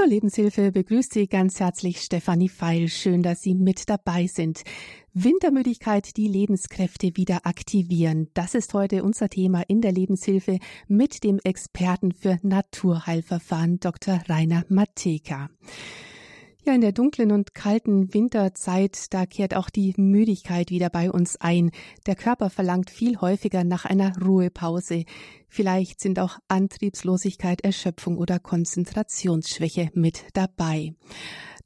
Zur Lebenshilfe begrüßt Sie ganz herzlich Stefanie Feil. Schön, dass Sie mit dabei sind. Wintermüdigkeit, die Lebenskräfte wieder aktivieren. Das ist heute unser Thema in der Lebenshilfe mit dem Experten für Naturheilverfahren Dr. Rainer Mateka. Ja, in der dunklen und kalten Winterzeit, da kehrt auch die Müdigkeit wieder bei uns ein. Der Körper verlangt viel häufiger nach einer Ruhepause. Vielleicht sind auch Antriebslosigkeit, Erschöpfung oder Konzentrationsschwäche mit dabei.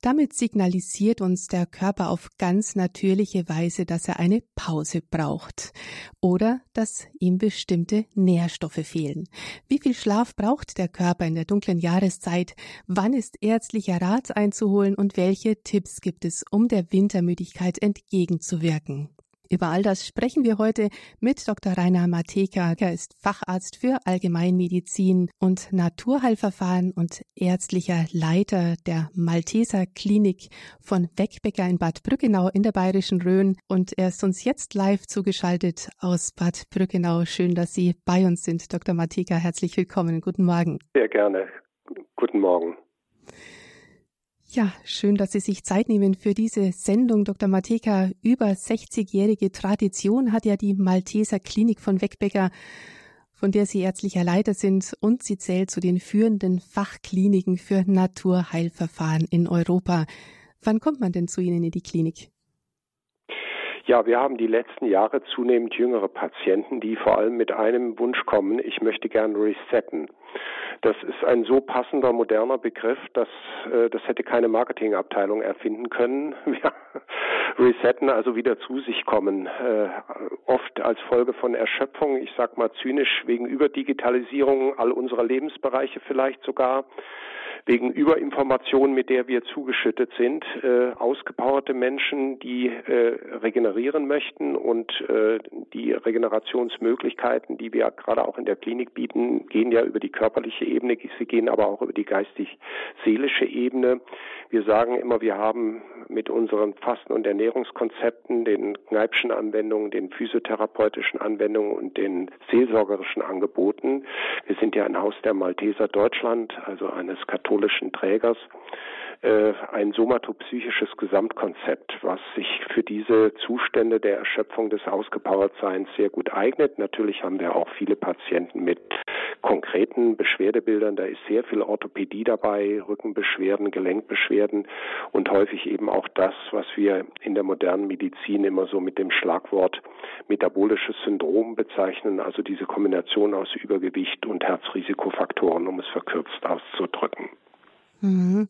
Damit signalisiert uns der Körper auf ganz natürliche Weise, dass er eine Pause braucht oder dass ihm bestimmte Nährstoffe fehlen. Wie viel Schlaf braucht der Körper in der dunklen Jahreszeit? Wann ist ärztlicher Rat einzuholen und welche Tipps gibt es, um der Wintermüdigkeit entgegenzuwirken? Über all das sprechen wir heute mit Dr. Rainer Mateka. Er ist Facharzt für Allgemeinmedizin und Naturheilverfahren und ärztlicher Leiter der Malteser Klinik von Wegbecker in Bad Brückenau in der Bayerischen Rhön. Und er ist uns jetzt live zugeschaltet aus Bad Brückenau. Schön, dass Sie bei uns sind, Dr. Mateka. Herzlich willkommen. Guten Morgen. Sehr gerne. Guten Morgen. Ja, schön, dass Sie sich Zeit nehmen für diese Sendung, Dr. Mateka. Über 60-jährige Tradition hat ja die Malteser Klinik von Wegbecker, von der Sie ärztlicher Leiter sind, und sie zählt zu den führenden Fachkliniken für Naturheilverfahren in Europa. Wann kommt man denn zu Ihnen in die Klinik? Ja, wir haben die letzten Jahre zunehmend jüngere Patienten, die vor allem mit einem Wunsch kommen, ich möchte gern resetten. Das ist ein so passender, moderner Begriff, dass äh, das hätte keine Marketingabteilung erfinden können. Ja, resetten, also wieder zu sich kommen, äh, oft als Folge von Erschöpfung, ich sag mal zynisch wegen Überdigitalisierung all unserer Lebensbereiche vielleicht sogar wegen Überinformation, mit der wir zugeschüttet sind, äh, ausgepowerte Menschen, die äh, regenerieren möchten und äh, die Regenerationsmöglichkeiten, die wir gerade auch in der Klinik bieten, gehen ja über die körperliche Ebene, sie gehen aber auch über die geistig-seelische Ebene. Wir sagen immer, wir haben mit unseren Fasten- und Ernährungskonzepten, den Kneipschen Anwendungen, den physiotherapeutischen Anwendungen und den seelsorgerischen Angeboten. Wir sind ja ein Haus der Malteser Deutschland, also eines katholischen Trägers, äh, ein somatopsychisches Gesamtkonzept, was sich für diese Zustände der Erschöpfung des Ausgepowertseins sehr gut eignet. Natürlich haben wir auch viele Patienten mit konkreten Beschwerdebildern. Da ist sehr viel Orthopädie dabei, Rückenbeschwerden, Gelenkbeschwerden und häufig eben auch das, was wir in der modernen Medizin immer so mit dem Schlagwort metabolisches Syndrom bezeichnen, also diese Kombination aus Übergewicht und Herzrisikofaktoren, um es verkürzt auszudrücken. Mhm.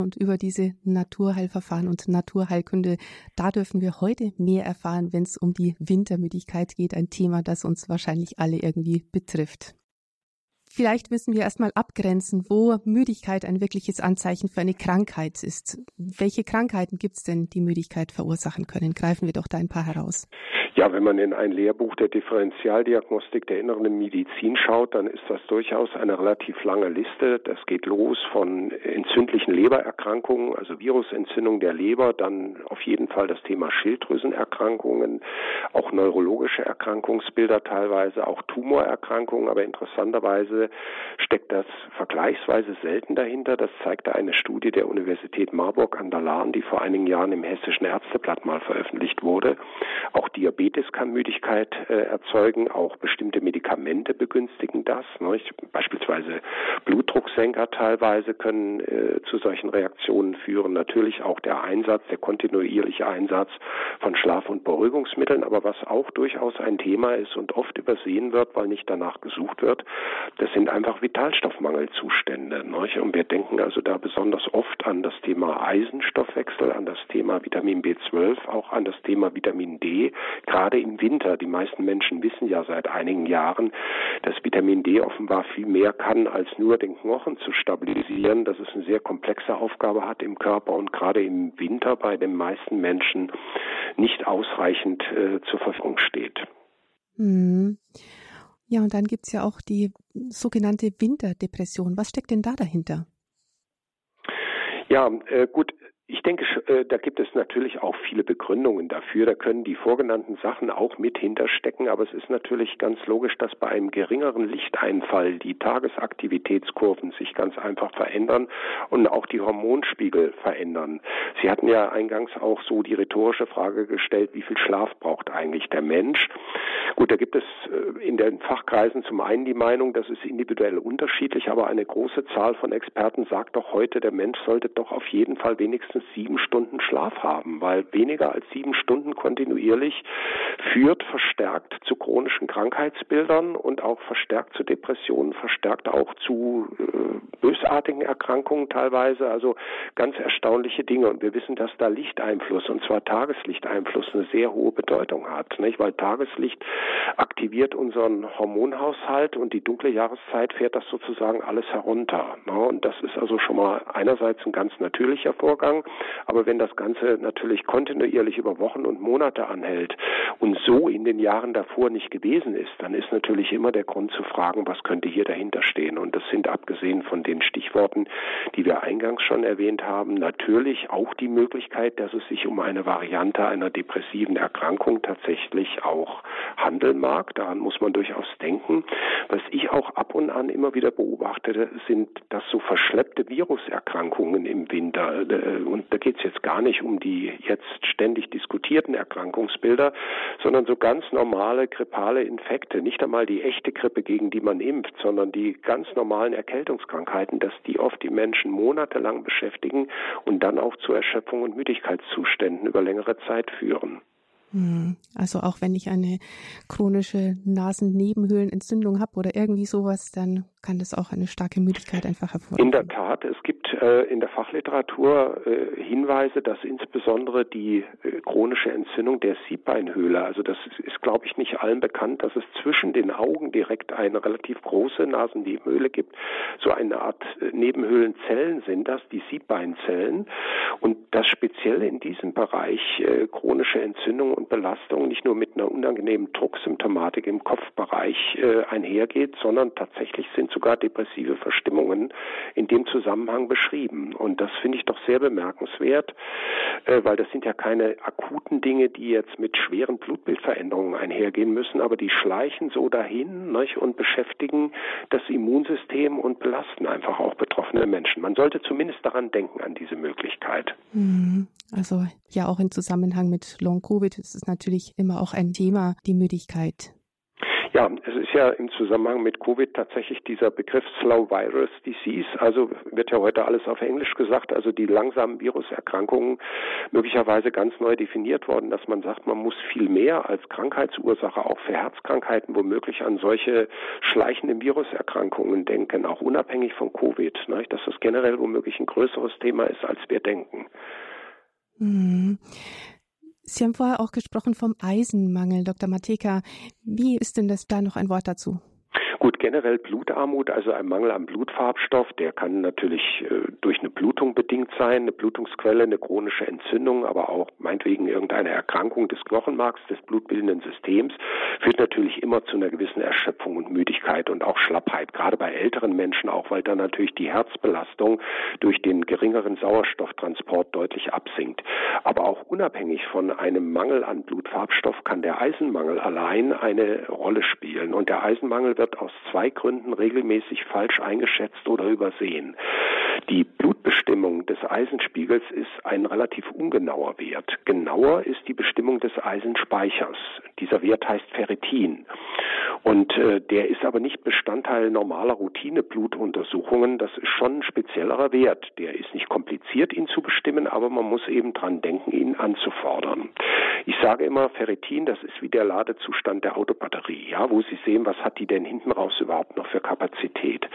Und über diese Naturheilverfahren und Naturheilkunde, da dürfen wir heute mehr erfahren, wenn es um die Wintermüdigkeit geht, ein Thema, das uns wahrscheinlich alle irgendwie betrifft. Vielleicht müssen wir erstmal abgrenzen, wo Müdigkeit ein wirkliches Anzeichen für eine Krankheit ist. Welche Krankheiten gibt es denn, die Müdigkeit verursachen können? Greifen wir doch da ein paar heraus. Ja, wenn man in ein Lehrbuch der Differentialdiagnostik der inneren Medizin schaut, dann ist das durchaus eine relativ lange Liste. Das geht los von entzündlichen Lebererkrankungen, also Virusentzündung der Leber, dann auf jeden Fall das Thema Schilddrüsenerkrankungen, auch neurologische Erkrankungsbilder teilweise, auch Tumorerkrankungen, aber interessanterweise steckt das vergleichsweise selten dahinter. Das zeigte eine Studie der Universität Marburg an der Lahn, die vor einigen Jahren im Hessischen Ärzteblatt mal veröffentlicht wurde. Auch Diabetes Diabetes kann Müdigkeit äh, erzeugen, auch bestimmte Medikamente begünstigen das. Ne? Beispielsweise Blutdrucksenker teilweise können äh, zu solchen Reaktionen führen. Natürlich auch der Einsatz, der kontinuierliche Einsatz von Schlaf- und Beruhigungsmitteln. Aber was auch durchaus ein Thema ist und oft übersehen wird, weil nicht danach gesucht wird, das sind einfach Vitalstoffmangelzustände. Ne? Und wir denken also da besonders oft an das Thema Eisenstoffwechsel, an das Thema Vitamin B12, auch an das Thema Vitamin D, gerade im Winter. Die meisten Menschen wissen ja seit einigen Jahren, dass Vitamin D offenbar viel mehr kann, als nur den Knochen zu stabilisieren, dass es eine sehr komplexe Aufgabe hat im Körper und gerade im Winter bei den meisten Menschen nicht ausreichend äh, zur Verfügung steht. Mhm. Ja, und dann gibt es ja auch die sogenannte Winterdepression. Was steckt denn da dahinter? Ja, äh, gut, Ich denke, äh, da gibt es natürlich auch viele Begründungen dafür. Da können die vorgenannten Sachen auch mit hinterstecken. Aber es ist natürlich ganz logisch, dass bei einem geringeren Lichteinfall die Tagesaktivitätskurven sich ganz einfach verändern und auch die Hormonspiegel verändern. Sie hatten ja eingangs auch so die rhetorische Frage gestellt, wie viel Schlaf braucht eigentlich der Mensch? Gut, da gibt es äh, in den Fachkreisen zum einen die Meinung, das ist individuell unterschiedlich, aber eine große Zahl von Experten sagt doch heute, der Mensch sollte doch auf jeden Fall wenigstens mindestens sieben Stunden Schlaf haben, weil weniger als sieben Stunden kontinuierlich führt verstärkt zu chronischen Krankheitsbildern und auch verstärkt zu Depressionen, verstärkt auch zu äh, bösartigen Erkrankungen teilweise, also ganz erstaunliche Dinge. Und wir wissen, dass da Lichteinfluss, und zwar Tageslichteinfluss, eine sehr hohe Bedeutung hat, nicht? weil Tageslicht aktiviert unseren Hormonhaushalt und die dunkle Jahreszeit fährt das sozusagen alles herunter. Ne? Und das ist also schon mal einerseits ein ganz natürlicher Vorgang, aber wenn das Ganze natürlich kontinuierlich über Wochen und Monate anhält und so in den Jahren davor nicht gewesen ist, dann ist natürlich immer der Grund zu fragen, was könnte hier dahinter stehen. Und das sind abgesehen von den Stichworten, die wir eingangs schon erwähnt haben, natürlich auch die Möglichkeit, dass es sich um eine Variante einer depressiven Erkrankung tatsächlich auch handeln mag. Daran muss man durchaus denken. Was ich auch ab und an immer wieder beobachte, sind, dass so verschleppte Viruserkrankungen im Winter äh, und da geht es jetzt gar nicht um die jetzt ständig diskutierten Erkrankungsbilder, sondern so ganz normale grippale Infekte, nicht einmal die echte Grippe, gegen die man impft, sondern die ganz normalen Erkältungskrankheiten, dass die oft die Menschen monatelang beschäftigen und dann auch zu Erschöpfung und Müdigkeitszuständen über längere Zeit führen. Hm. Also auch wenn ich eine chronische Nasennebenhöhlenentzündung habe oder irgendwie sowas, dann kann das auch eine starke Müdigkeit einfach hervorrufen. In der Tat, es gibt äh, in der Fachliteratur äh, Hinweise, dass insbesondere die äh, chronische Entzündung der Siebbeinhöhle, also das ist, ist glaube ich, nicht allen bekannt, dass es zwischen den Augen direkt eine relativ große Nasennebenhöhle gibt. So eine Art äh, Nebenhöhlenzellen sind das, die Siebbeinzellen. Und das speziell in diesem Bereich äh, chronische Entzündung und Belastung nicht nur mit einer unangenehmen Drucksymptomatik im Kopfbereich äh, einhergeht, sondern tatsächlich sind sogar depressive Verstimmungen in dem Zusammenhang beschrieben. Und das finde ich doch sehr bemerkenswert, äh, weil das sind ja keine akuten Dinge, die jetzt mit schweren Blutbildveränderungen einhergehen müssen, aber die schleichen so dahin nicht, und beschäftigen das Immunsystem und belasten einfach auch betroffene Menschen. Man sollte zumindest daran denken, an diese Möglichkeit. Mhm. Also ja, auch im Zusammenhang mit Long-Covid ist es natürlich immer auch ein Thema, die Müdigkeit. Ja, es ist ja im Zusammenhang mit Covid tatsächlich dieser Begriff Slow Virus Disease, also wird ja heute alles auf Englisch gesagt, also die langsamen Viruserkrankungen möglicherweise ganz neu definiert worden, dass man sagt, man muss viel mehr als Krankheitsursache auch für Herzkrankheiten womöglich an solche schleichenden Viruserkrankungen denken, auch unabhängig von Covid, ne, dass das generell womöglich ein größeres Thema ist, als wir denken. Mhm. Sie haben vorher auch gesprochen vom Eisenmangel, Dr. Mateka. Wie ist denn das da noch ein Wort dazu? Gut, generell Blutarmut, also ein Mangel an Blutfarbstoff, der kann natürlich äh, durch eine Blutung bedingt sein, eine Blutungsquelle, eine chronische Entzündung, aber auch meinetwegen irgendeine Erkrankung des Knochenmarks, des blutbildenden Systems, führt natürlich immer zu einer gewissen Erschöpfung und Müdigkeit und auch Schlappheit, gerade bei älteren Menschen auch, weil dann natürlich die Herzbelastung durch den geringeren Sauerstofftransport deutlich absinkt. Aber auch unabhängig von einem Mangel an Blutfarbstoff kann der Eisenmangel allein eine Rolle spielen. Und der Eisenmangel wird aus zwei Gründen regelmäßig falsch eingeschätzt oder übersehen. Die Blutbestimmung des Eisenspiegels ist ein relativ ungenauer Wert. Genauer ist die Bestimmung des Eisenspeichers. Dieser Wert heißt Ferritin. Und äh, der ist aber nicht Bestandteil normaler Routine-Blutuntersuchungen. Das ist schon ein speziellerer Wert. Der ist nicht kompliziert, ihn zu bestimmen, aber man muss eben dran denken, ihn anzufordern. Ich sage immer, Ferritin, das ist wie der Ladezustand der Autobatterie. Ja, wo Sie sehen, was hat die denn hinten raus überhaupt noch für Kapazität?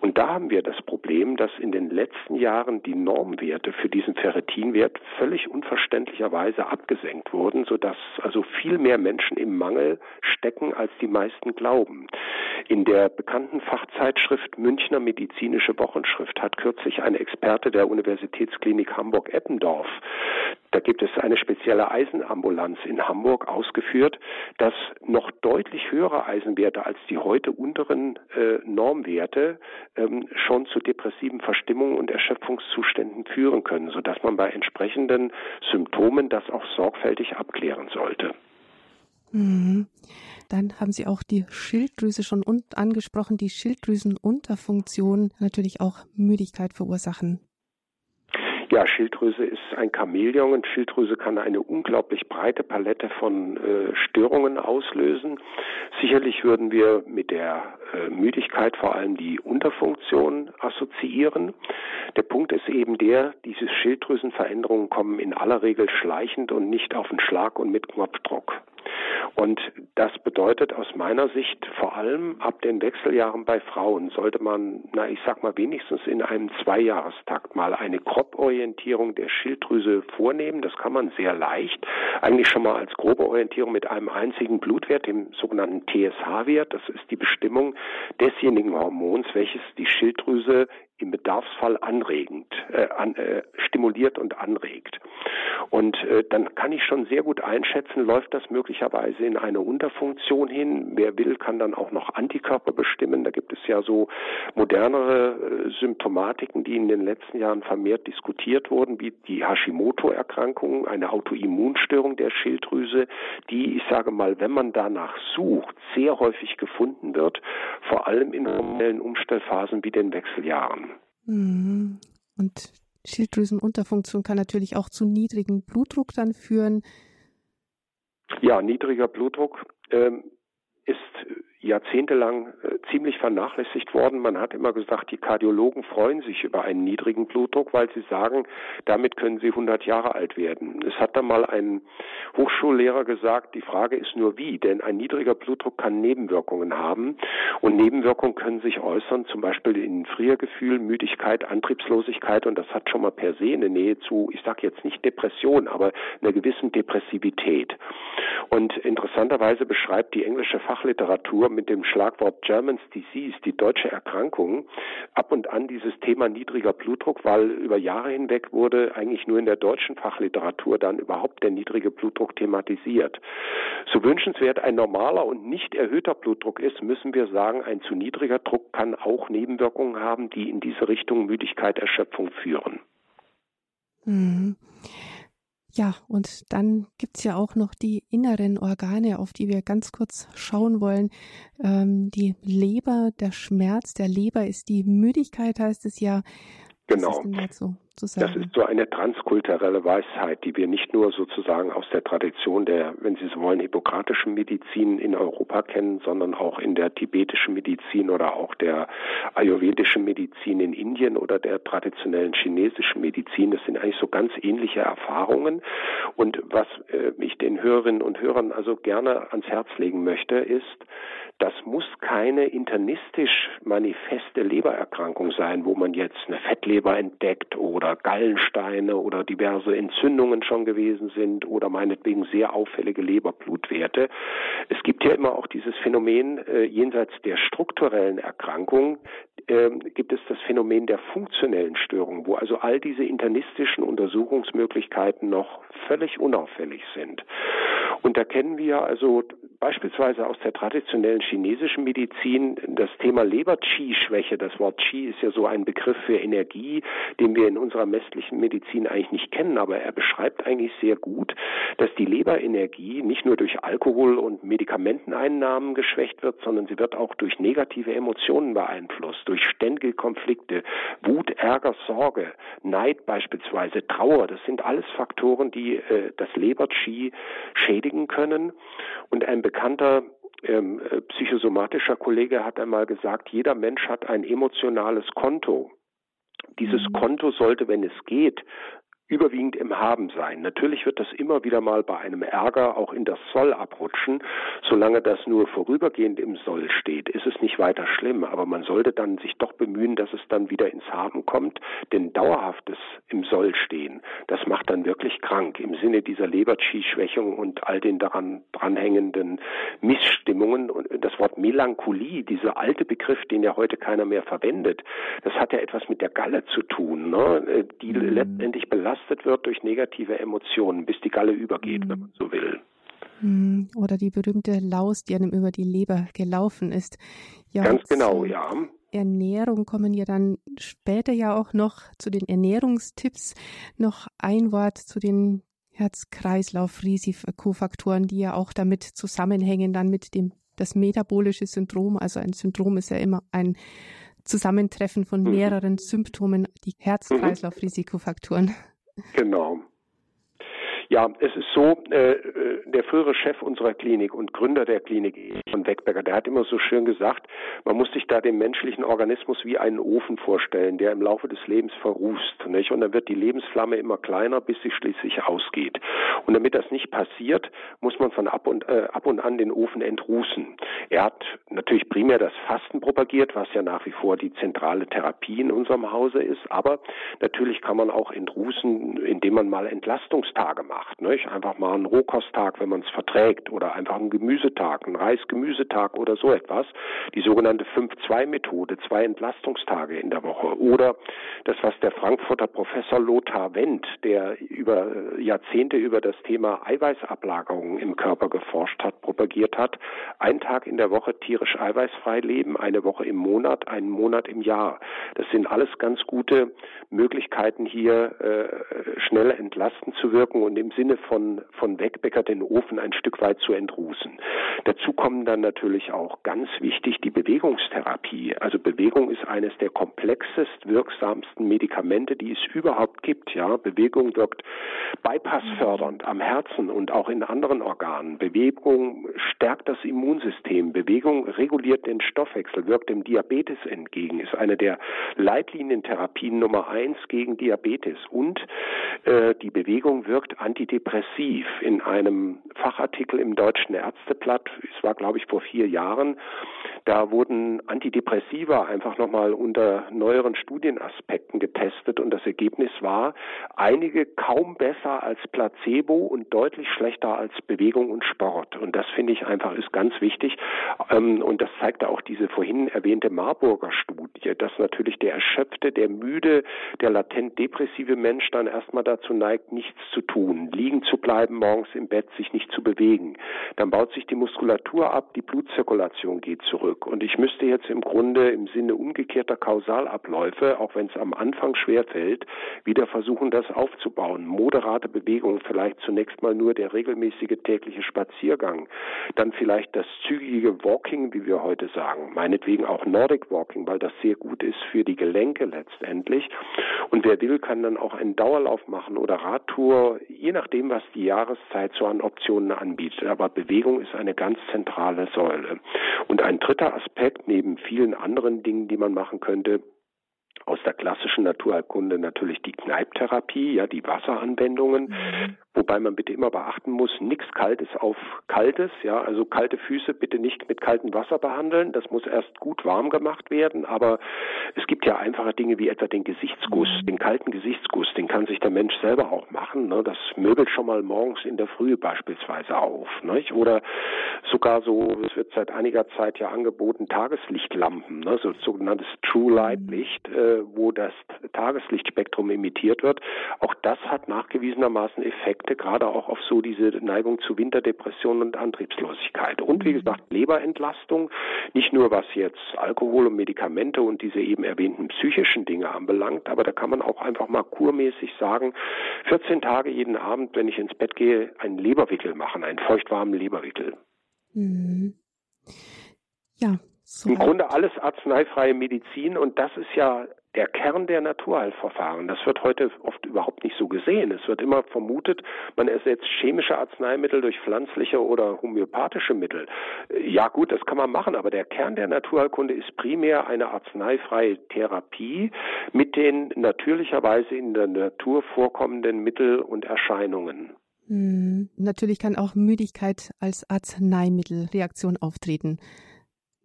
Und da haben wir das Problem, dass in den letzten Jahren die Normwerte für diesen Ferritinwert völlig unverständlicherweise abgesenkt wurden, sodass also viel mehr Menschen im Mangel stecken, als die meisten Experten glauben. In der bekannten Fachzeitschrift Münchner Medizinische Wochenschrift hat kürzlich ein Experte der Universitätsklinik Hamburg-Eppendorf da gibt es eine spezielle Eisenambulanz in Hamburg ausgeführt, dass noch deutlich höhere Eisenwerte als die heute unteren äh, Normwerte ähm, schon zu depressiven Verstimmungen und Erschöpfungszuständen führen können, sodass man bei entsprechenden Symptomen das auch sorgfältig abklären sollte. Mhm. Dann haben Sie auch die Schilddrüse schon angesprochen, die Schilddrüsenunterfunktion natürlich auch Müdigkeit verursachen. Ja, Schilddrüse ist ein Chamäleon und Schilddrüse kann eine unglaublich breite Palette von äh, Störungen auslösen. Sicherlich würden wir mit der äh, Müdigkeit vor allem die Unterfunktion assoziieren. Der Punkt ist eben der, diese Schilddrüsenveränderungen kommen in aller Regel schleichend und nicht auf den Schlag und mit Knopfdruck. Und das bedeutet aus meiner Sicht vor allem ab den Wechseljahren bei Frauen sollte man, na ich sag mal wenigstens in einem Zweijahrestakt mal eine Kropforientierung der Schilddrüse vornehmen. Das kann man sehr leicht, eigentlich schon mal als grobe Orientierung mit einem einzigen Blutwert, dem sogenannten TSH-Wert. Das ist die Bestimmung desjenigen Hormons, welches die Schilddrüse im Bedarfsfall anregend, äh, an, äh, stimuliert und anregt. Und äh, dann kann ich schon sehr gut einschätzen, läuft das möglicherweise in eine Unterfunktion hin. Wer will, kann dann auch noch Antikörper bestimmen. Da gibt es ja so modernere äh, Symptomatiken, die in den letzten Jahren vermehrt diskutiert wurden, wie die Hashimoto-Erkrankung, eine Autoimmunstörung der Schilddrüse, die, ich sage mal, wenn man danach sucht, sehr häufig gefunden wird, vor allem in hormonellen Umstellphasen wie den Wechseljahren. Mhm. Und Schilddrüsenunterfunktion kann natürlich auch zu niedrigem Blutdruck dann führen. Ja, niedriger Blutdruck ähm, ist jahrzehntelang äh, ziemlich vernachlässigt worden. Man hat immer gesagt, die Kardiologen freuen sich über einen niedrigen Blutdruck, weil sie sagen, damit können sie 100 Jahre alt werden. Es hat da mal ein Hochschullehrer gesagt, die Frage ist nur wie, denn ein niedriger Blutdruck kann Nebenwirkungen haben und Nebenwirkungen können sich äußern, zum Beispiel in Friergefühl, Müdigkeit, Antriebslosigkeit und das hat schon mal per se eine Nähe zu, ich sage jetzt nicht Depression, aber einer gewissen Depressivität. Und interessanterweise beschreibt die englische Fachliteratur nur mit dem Schlagwort German's Disease, die deutsche Erkrankung, ab und an dieses Thema niedriger Blutdruck, weil über Jahre hinweg wurde eigentlich nur in der deutschen Fachliteratur dann überhaupt der niedrige Blutdruck thematisiert. So wünschenswert ein normaler und nicht erhöhter Blutdruck ist, müssen wir sagen, ein zu niedriger Druck kann auch Nebenwirkungen haben, die in diese Richtung Müdigkeit, Erschöpfung führen. Mhm. Ja, und dann gibt's ja auch noch die inneren Organe, auf die wir ganz kurz schauen wollen. Ähm, die Leber, der Schmerz der Leber ist die Müdigkeit, heißt es ja. Genau. Was ist denn dazu? Zu sagen. Das ist so eine transkulturelle Weisheit, die wir nicht nur sozusagen aus der Tradition der, wenn Sie so wollen, hippokratischen Medizin in Europa kennen, sondern auch in der tibetischen Medizin oder auch der ayurvedischen Medizin in Indien oder der traditionellen chinesischen Medizin. Das sind eigentlich so ganz ähnliche Erfahrungen. Und was äh, ich den Hörerinnen und Hörern also gerne ans Herz legen möchte, ist, das muss keine internistisch manifeste Lebererkrankung sein, wo man jetzt eine Fettleber entdeckt oder Gallensteine oder diverse Entzündungen schon gewesen sind oder meinetwegen sehr auffällige Leberblutwerte. Es gibt ja immer auch dieses Phänomen äh, jenseits der strukturellen Erkrankung, äh, gibt es das Phänomen der funktionellen Störungen, wo also all diese internistischen Untersuchungsmöglichkeiten noch völlig unauffällig sind. Und da kennen wir also beispielsweise aus der traditionellen chinesischen Medizin das Thema Leber-Qi-Schwäche. Das Wort Qi ist ja so ein Begriff für Energie, den wir in unserer westlichen Medizin eigentlich nicht kennen, aber er beschreibt eigentlich sehr gut, dass die Leberenergie nicht nur durch Alkohol und Medikamenteneinnahmen geschwächt wird, sondern sie wird auch durch negative Emotionen beeinflusst, durch ständige Konflikte, Wut, Ärger, Sorge, Neid beispielsweise, Trauer. Das sind alles Faktoren, die äh, das Leber-Qi schädigen können. Und ein bekannter ähm, äh, psychosomatischer Kollege hat einmal gesagt, jeder Mensch hat ein emotionales Konto. Dieses mhm. Konto sollte, wenn es geht, überwiegend im Haben sein. Natürlich wird das immer wieder mal bei einem Ärger auch in das Soll abrutschen. Solange das nur vorübergehend im Soll steht, ist es nicht weiter schlimm. Aber man sollte dann sich doch bemühen, dass es dann wieder ins Haben kommt. Denn dauerhaftes im Soll stehen, das macht dann wirklich krank im Sinne dieser Leber-Qi-Schwächung und all den daran dranhängenden Missstimmungen. Und das Wort Melancholie, dieser alte Begriff, den ja heute keiner mehr verwendet, das hat ja etwas mit der Galle zu tun, ne? die mhm. letztendlich belastet belastet wird durch negative Emotionen, bis die Galle übergeht, mhm. wenn man so will. Mhm. Oder die berühmte Laus, die einem über die Leber gelaufen ist. Ja, Ganz genau, ja. Ernährung kommen ja dann später ja auch noch zu den Ernährungstipps. Noch ein Wort zu den Herz-Kreislauf-Risikofaktoren, die ja auch damit zusammenhängen, dann mit dem das metabolische Syndrom. Also ein Syndrom ist ja immer ein Zusammentreffen von mhm. mehreren mhm. Symptomen, die Herz-Kreislauf-Risikofaktoren. Genau. Ja, es ist so, äh, äh, der frühere Chef unserer Klinik und Gründer der Klinik von Wegberger, der hat immer so schön gesagt, man muss sich da den menschlichen Organismus wie einen Ofen vorstellen, der im Laufe des Lebens verrußt. Nicht? Und dann wird die Lebensflamme immer kleiner, bis sie schließlich ausgeht. Und damit das nicht passiert, muss man von ab und, äh, ab und an den Ofen entrußen. Er hat natürlich primär das Fasten propagiert, was ja nach wie vor die zentrale Therapie in unserem Hause ist. Aber natürlich kann man auch entrußen, indem man mal Entlastungstage macht macht. Nicht? Einfach mal einen Rohkosttag, wenn man es verträgt, oder einfach einen Gemüsetag, einen Reis-Gemüsetag oder so etwas. Die sogenannte 5-2-Methode, zwei Entlastungstage in der Woche. Oder das, was der Frankfurter Professor Lothar Wendt, der über äh, Jahrzehnte über das Thema Eiweißablagerungen im Körper geforscht hat, propagiert hat. Ein Tag in der Woche tierisch eiweißfrei leben, eine Woche im Monat, einen Monat im Jahr. Das sind alles ganz gute Möglichkeiten, hier äh, schnell entlasten zu wirken und im im Sinne von, von Wegbecker den Ofen ein Stück weit zu entrußen. Dazu kommen dann natürlich auch ganz wichtig die Bewegungstherapie. Also Bewegung ist eines der komplexest wirksamsten Medikamente, die es überhaupt gibt. Ja, Bewegung wirkt bypassfördernd am Herzen und auch in anderen Organen. Bewegung stärkt das Immunsystem. Bewegung reguliert den Stoffwechsel, wirkt dem Diabetes entgegen, ist eine der Leitlinientherapien Nummer eins gegen Diabetes. Und äh, die Bewegung wirkt anti antidepressiv. In einem Fachartikel im Deutschen Ärzteblatt, es war glaube ich vor vier Jahren, da wurden Antidepressiva einfach nochmal unter neueren Studienaspekten getestet und das Ergebnis war, einige kaum besser als Placebo und deutlich schlechter als Bewegung und Sport. Und das finde ich einfach ist ganz wichtig. Ähm, und das zeigte auch diese vorhin erwähnte Marburger Studie, dass natürlich der erschöpfte, der müde, der latent depressive Mensch dann erstmal dazu neigt, nichts zu tun liegen zu bleiben, morgens im Bett sich nicht zu bewegen. Dann baut sich die Muskulatur ab, die Blutzirkulation geht zurück. Und ich müsste jetzt im Grunde im Sinne umgekehrter Kausalabläufe, auch wenn es am Anfang schwer fällt, wieder versuchen, das aufzubauen. Moderate Bewegung, vielleicht zunächst mal nur der regelmäßige tägliche Spaziergang, dann vielleicht das zügige Walking, wie wir heute sagen, meinetwegen auch Nordic Walking, weil das sehr gut ist für die Gelenke letztendlich. Und wer will, kann dann auch einen Dauerlauf machen oder Radtour, je nachdem, was die Jahreszeit so an Optionen anbietet. Aber Bewegung ist eine ganz zentrale Säule. Und ein dritter Aspekt neben vielen anderen Dingen, die man machen könnte, aus der klassischen Naturheilkunde natürlich die Kneiptherapie, ja, die Wasseranwendungen, mhm. wobei man bitte immer beachten muss, nichts Kaltes auf Kaltes, ja, also kalte Füße bitte nicht mit kaltem Wasser behandeln, das muss erst gut warm gemacht werden, aber es gibt ja einfache Dinge wie etwa den Gesichtsguss, mhm. den kalten Gesichtsguss, den kann sich der Mensch selber auch machen, ne? das möbelt schon mal morgens in der Früh beispielsweise auf, nicht? oder sogar so, es wird seit einiger Zeit ja angeboten, Tageslichtlampen, ne? so sogenanntes True Light mhm. Licht, äh, wo das Tageslichtspektrum emittiert wird. Auch das hat nachgewiesenermaßen Effekte, gerade auch auf so diese Neigung zu Winterdepression und Antriebslosigkeit. Und wie mhm. gesagt, Leberentlastung, nicht nur was jetzt Alkohol und Medikamente und diese eben erwähnten psychischen Dinge anbelangt, aber da kann man auch einfach mal kurmäßig sagen, 14 Tage jeden Abend, wenn ich ins Bett gehe, einen Leberwickel machen, einen feuchtwarmen Leberwickel. Mhm. Ja, so Im Grunde alles arzneifreie Medizin und das ist ja der Kern der Naturheilverfahren. Das wird heute oft überhaupt nicht so gesehen. Es wird immer vermutet, man ersetzt chemische Arzneimittel durch pflanzliche oder homöopathische Mittel. Ja gut, das kann man machen, aber der Kern der Naturheilkunde ist primär eine arzneifreie Therapie mit den natürlicherweise in der Natur vorkommenden Mittel und Erscheinungen. Hm, natürlich kann auch Müdigkeit als Arzneimittelreaktion auftreten.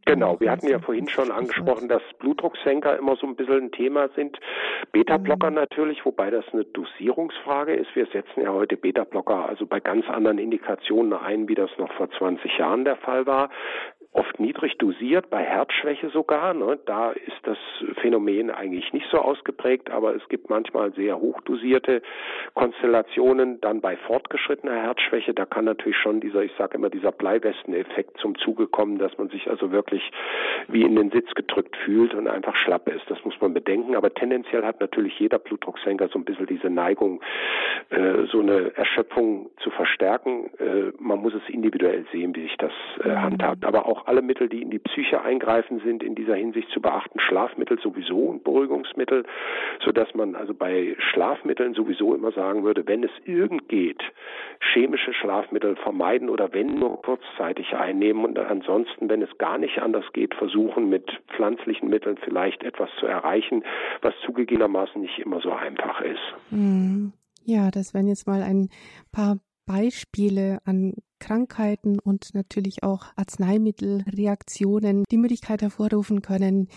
Genau, wir hatten ja vorhin schon angesprochen, dass Blutdrucksenker immer so ein bisschen ein Thema sind. Beta-Blocker mhm. natürlich, wobei das eine Dosierungsfrage ist. Wir setzen ja heute Beta-Blocker also bei ganz anderen Indikationen ein, wie das noch vor 20 Jahren der Fall war oft niedrig dosiert, bei Herzschwäche sogar. Ne? Da ist das Phänomen eigentlich nicht so ausgeprägt, aber es gibt manchmal sehr hochdosierte Konstellationen. Dann bei fortgeschrittener Herzschwäche, da kann natürlich schon dieser, ich sage immer, dieser Bleiwesteneffekt zum Zuge kommen, dass man sich also wirklich wie in den Sitz gedrückt fühlt und einfach schlapp ist. Das muss man bedenken. Aber tendenziell hat natürlich jeder Blutdrucksenker so ein bisschen diese Neigung, äh, so eine Erschöpfung zu verstärken. Äh, man muss es individuell sehen, wie sich das äh, handhabt. Aber auch alle Mittel, die in die Psyche eingreifen, sind in dieser Hinsicht zu beachten. Schlafmittel sowieso und Beruhigungsmittel, so dass man also bei Schlafmitteln sowieso immer sagen würde, wenn es irgend geht, chemische Schlafmittel vermeiden oder wenn nur kurzzeitig einnehmen und ansonsten, wenn es gar nicht anders geht, versuchen mit pflanzlichen Mitteln vielleicht etwas zu erreichen, was zugegebenermaßen nicht immer so einfach ist. Hm. Ja, das wären jetzt mal ein paar Beispiele an Krankheiten und natürlich auch Arzneimittelreaktionen die Müdigkeit hervorrufen können.